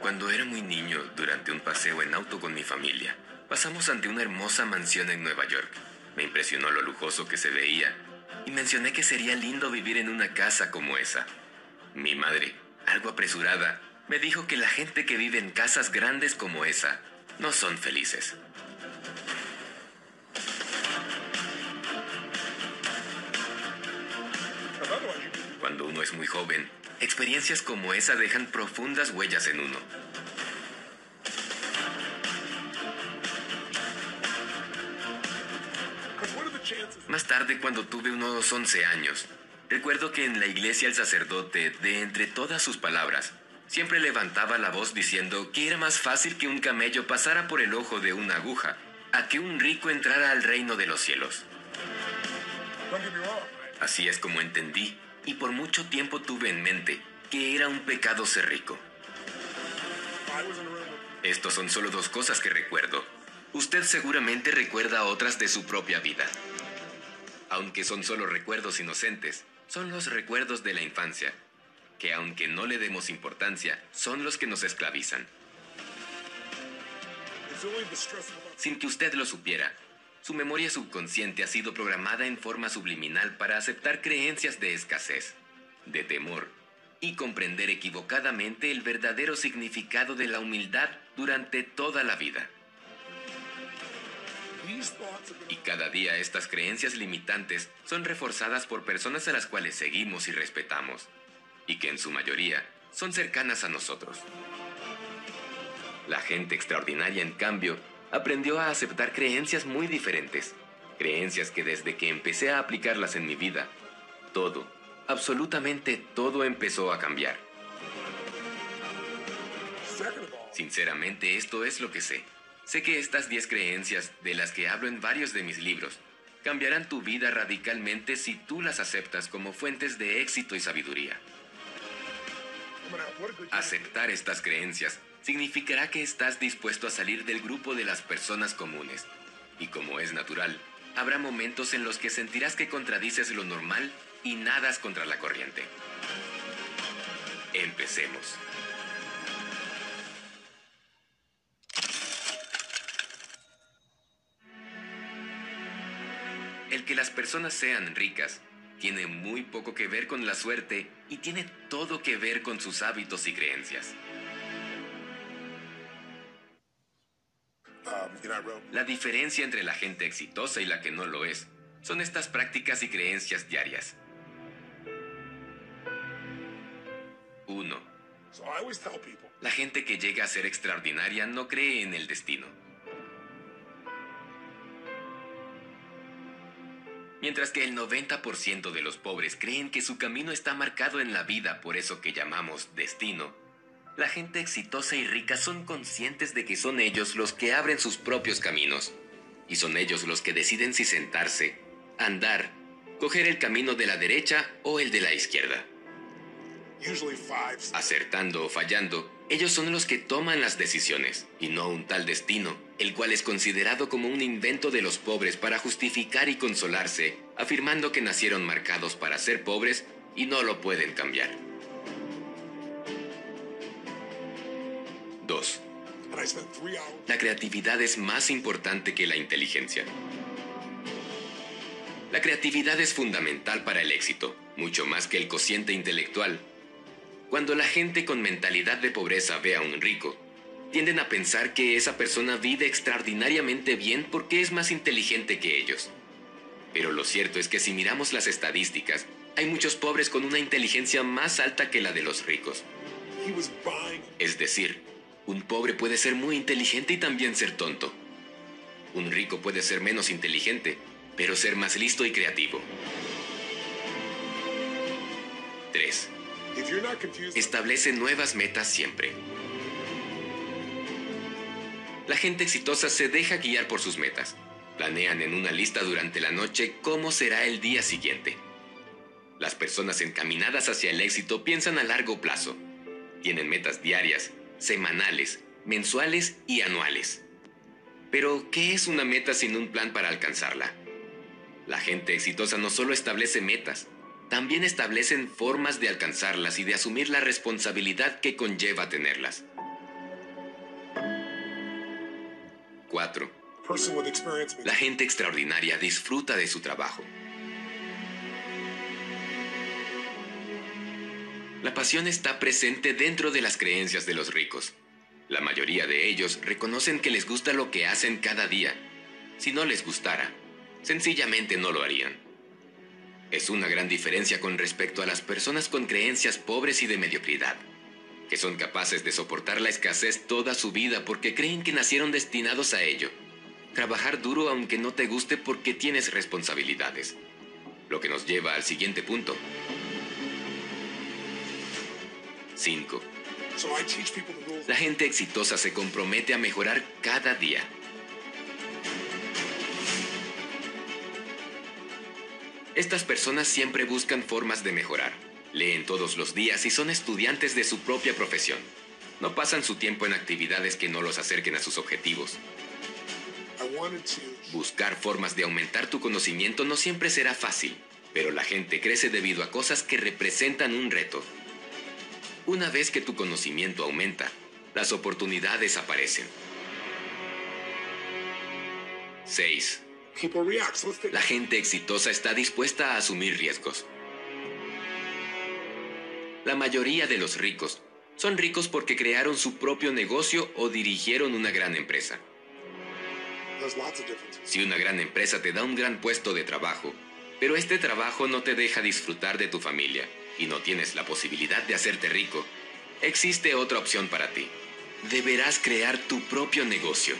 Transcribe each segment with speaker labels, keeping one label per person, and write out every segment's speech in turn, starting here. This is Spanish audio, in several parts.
Speaker 1: Cuando era muy niño, durante un paseo en auto con mi familia, pasamos ante una hermosa mansión en Nueva York. Me impresionó lo lujoso que se veía y mencioné que sería lindo vivir en una casa como esa. Mi madre, algo apresurada, me dijo que la gente que vive en casas grandes como esa no son felices. Cuando uno es muy joven, experiencias como esa dejan profundas huellas en uno. Más tarde, cuando tuve unos 11 años, recuerdo que en la iglesia el sacerdote, de entre todas sus palabras, siempre levantaba la voz diciendo que era más fácil que un camello pasara por el ojo de una aguja a que un rico entrara al reino de los cielos. Así es como entendí, y por mucho tiempo tuve en mente que era un pecado ser rico. Estos son solo dos cosas que recuerdo. Usted seguramente recuerda otras de su propia vida. Aunque son solo recuerdos inocentes, son los recuerdos de la infancia, que aunque no le demos importancia, son los que nos esclavizan. Sin que usted lo supiera, su memoria subconsciente ha sido programada en forma subliminal para aceptar creencias de escasez, de temor y comprender equivocadamente el verdadero significado de la humildad durante toda la vida. Y cada día estas creencias limitantes son reforzadas por personas a las cuales seguimos y respetamos, y que en su mayoría son cercanas a nosotros. La gente extraordinaria, en cambio, aprendió a aceptar creencias muy diferentes, creencias que desde que empecé a aplicarlas en mi vida, todo, absolutamente todo empezó a cambiar. Sinceramente, esto es lo que sé. Sé que estas 10 creencias, de las que hablo en varios de mis libros, cambiarán tu vida radicalmente si tú las aceptas como fuentes de éxito y sabiduría. Aceptar estas creencias significará que estás dispuesto a salir del grupo de las personas comunes. Y como es natural, habrá momentos en los que sentirás que contradices lo normal y nadas contra la corriente. Empecemos. El que las personas sean ricas tiene muy poco que ver con la suerte y tiene todo que ver con sus hábitos y creencias. La diferencia entre la gente exitosa y la que no lo es son estas prácticas y creencias diarias. 1. La gente que llega a ser extraordinaria no cree en el destino. Mientras que el 90% de los pobres creen que su camino está marcado en la vida por eso que llamamos destino, la gente exitosa y rica son conscientes de que son ellos los que abren sus propios caminos. Y son ellos los que deciden si sentarse, andar, coger el camino de la derecha o el de la izquierda. Acertando o fallando, ellos son los que toman las decisiones, y no un tal destino, el cual es considerado como un invento de los pobres para justificar y consolarse, afirmando que nacieron marcados para ser pobres y no lo pueden cambiar. 2. La creatividad es más importante que la inteligencia. La creatividad es fundamental para el éxito, mucho más que el cociente intelectual. Cuando la gente con mentalidad de pobreza ve a un rico, tienden a pensar que esa persona vive extraordinariamente bien porque es más inteligente que ellos. Pero lo cierto es que si miramos las estadísticas, hay muchos pobres con una inteligencia más alta que la de los ricos. Es decir, un pobre puede ser muy inteligente y también ser tonto. Un rico puede ser menos inteligente, pero ser más listo y creativo. 3. Establece nuevas metas siempre. La gente exitosa se deja guiar por sus metas. Planean en una lista durante la noche cómo será el día siguiente. Las personas encaminadas hacia el éxito piensan a largo plazo. Tienen metas diarias, semanales, mensuales y anuales. Pero, ¿qué es una meta sin un plan para alcanzarla? La gente exitosa no solo establece metas, también establecen formas de alcanzarlas y de asumir la responsabilidad que conlleva tenerlas. 4. La gente extraordinaria disfruta de su trabajo. La pasión está presente dentro de las creencias de los ricos. La mayoría de ellos reconocen que les gusta lo que hacen cada día. Si no les gustara, sencillamente no lo harían. Es una gran diferencia con respecto a las personas con creencias pobres y de mediocridad, que son capaces de soportar la escasez toda su vida porque creen que nacieron destinados a ello. Trabajar duro aunque no te guste porque tienes responsabilidades. Lo que nos lleva al siguiente punto. 5. La gente exitosa se compromete a mejorar cada día. Estas personas siempre buscan formas de mejorar. Leen todos los días y son estudiantes de su propia profesión. No pasan su tiempo en actividades que no los acerquen a sus objetivos. Buscar formas de aumentar tu conocimiento no siempre será fácil, pero la gente crece debido a cosas que representan un reto. Una vez que tu conocimiento aumenta, las oportunidades aparecen. 6. La gente exitosa está dispuesta a asumir riesgos. La mayoría de los ricos son ricos porque crearon su propio negocio o dirigieron una gran empresa. Si una gran empresa te da un gran puesto de trabajo, pero este trabajo no te deja disfrutar de tu familia, y no tienes la posibilidad de hacerte rico, existe otra opción para ti. Deberás crear tu propio negocio.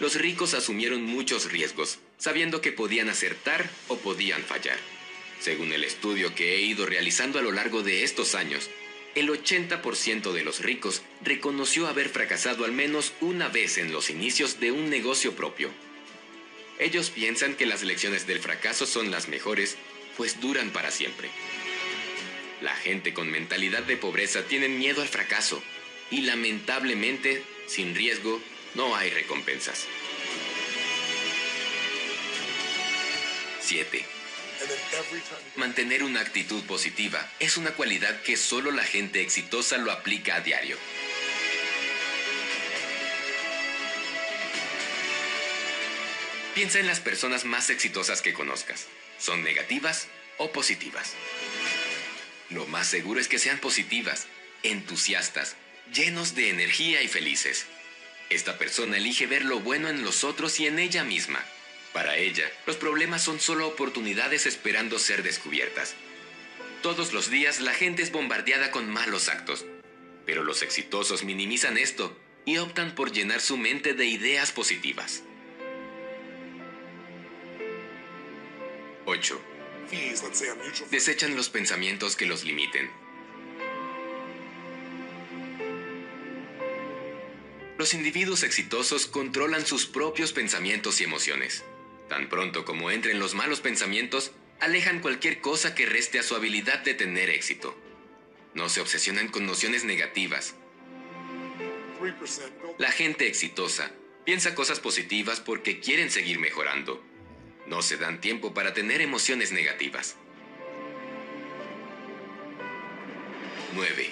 Speaker 1: Los ricos asumieron muchos riesgos, sabiendo que podían acertar o podían fallar. Según el estudio que he ido realizando a lo largo de estos años, el 80% de los ricos reconoció haber fracasado al menos una vez en los inicios de un negocio propio. Ellos piensan que las lecciones del fracaso son las mejores, pues duran para siempre. La gente con mentalidad de pobreza tiene miedo al fracaso y lamentablemente, sin riesgo, no hay recompensas. 7. Mantener una actitud positiva es una cualidad que solo la gente exitosa lo aplica a diario. Piensa en las personas más exitosas que conozcas. ¿Son negativas o positivas? Lo más seguro es que sean positivas, entusiastas, llenos de energía y felices. Esta persona elige ver lo bueno en los otros y en ella misma. Para ella, los problemas son solo oportunidades esperando ser descubiertas. Todos los días la gente es bombardeada con malos actos, pero los exitosos minimizan esto y optan por llenar su mente de ideas positivas. 8. Desechan los pensamientos que los limiten. Los individuos exitosos controlan sus propios pensamientos y emociones. Tan pronto como entren los malos pensamientos, alejan cualquier cosa que reste a su habilidad de tener éxito. No se obsesionan con nociones negativas. La gente exitosa piensa cosas positivas porque quieren seguir mejorando no se dan tiempo para tener emociones negativas. 9.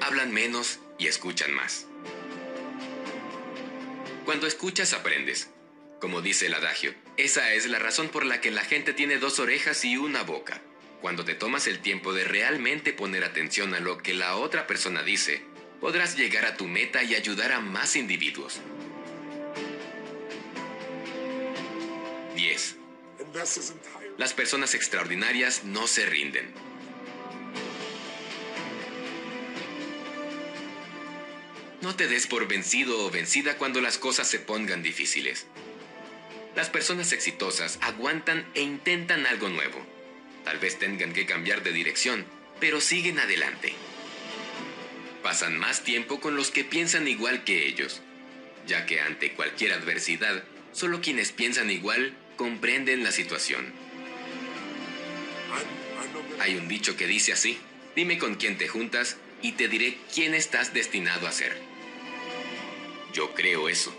Speaker 1: Hablan menos y escuchan más. Cuando escuchas aprendes. Como dice el adagio, esa es la razón por la que la gente tiene dos orejas y una boca. Cuando te tomas el tiempo de realmente poner atención a lo que la otra persona dice, podrás llegar a tu meta y ayudar a más individuos. 10. Las personas extraordinarias no se rinden. No te des por vencido o vencida cuando las cosas se pongan difíciles. Las personas exitosas aguantan e intentan algo nuevo. Tal vez tengan que cambiar de dirección, pero siguen adelante. Pasan más tiempo con los que piensan igual que ellos, ya que ante cualquier adversidad, solo quienes piensan igual comprenden la situación. Hay un dicho que dice así, dime con quién te juntas y te diré quién estás destinado a ser. Yo creo eso.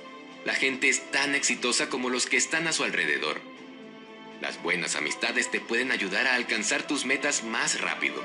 Speaker 1: La gente es tan exitosa como los que están a su alrededor. Las buenas amistades te pueden ayudar a alcanzar tus metas más rápido.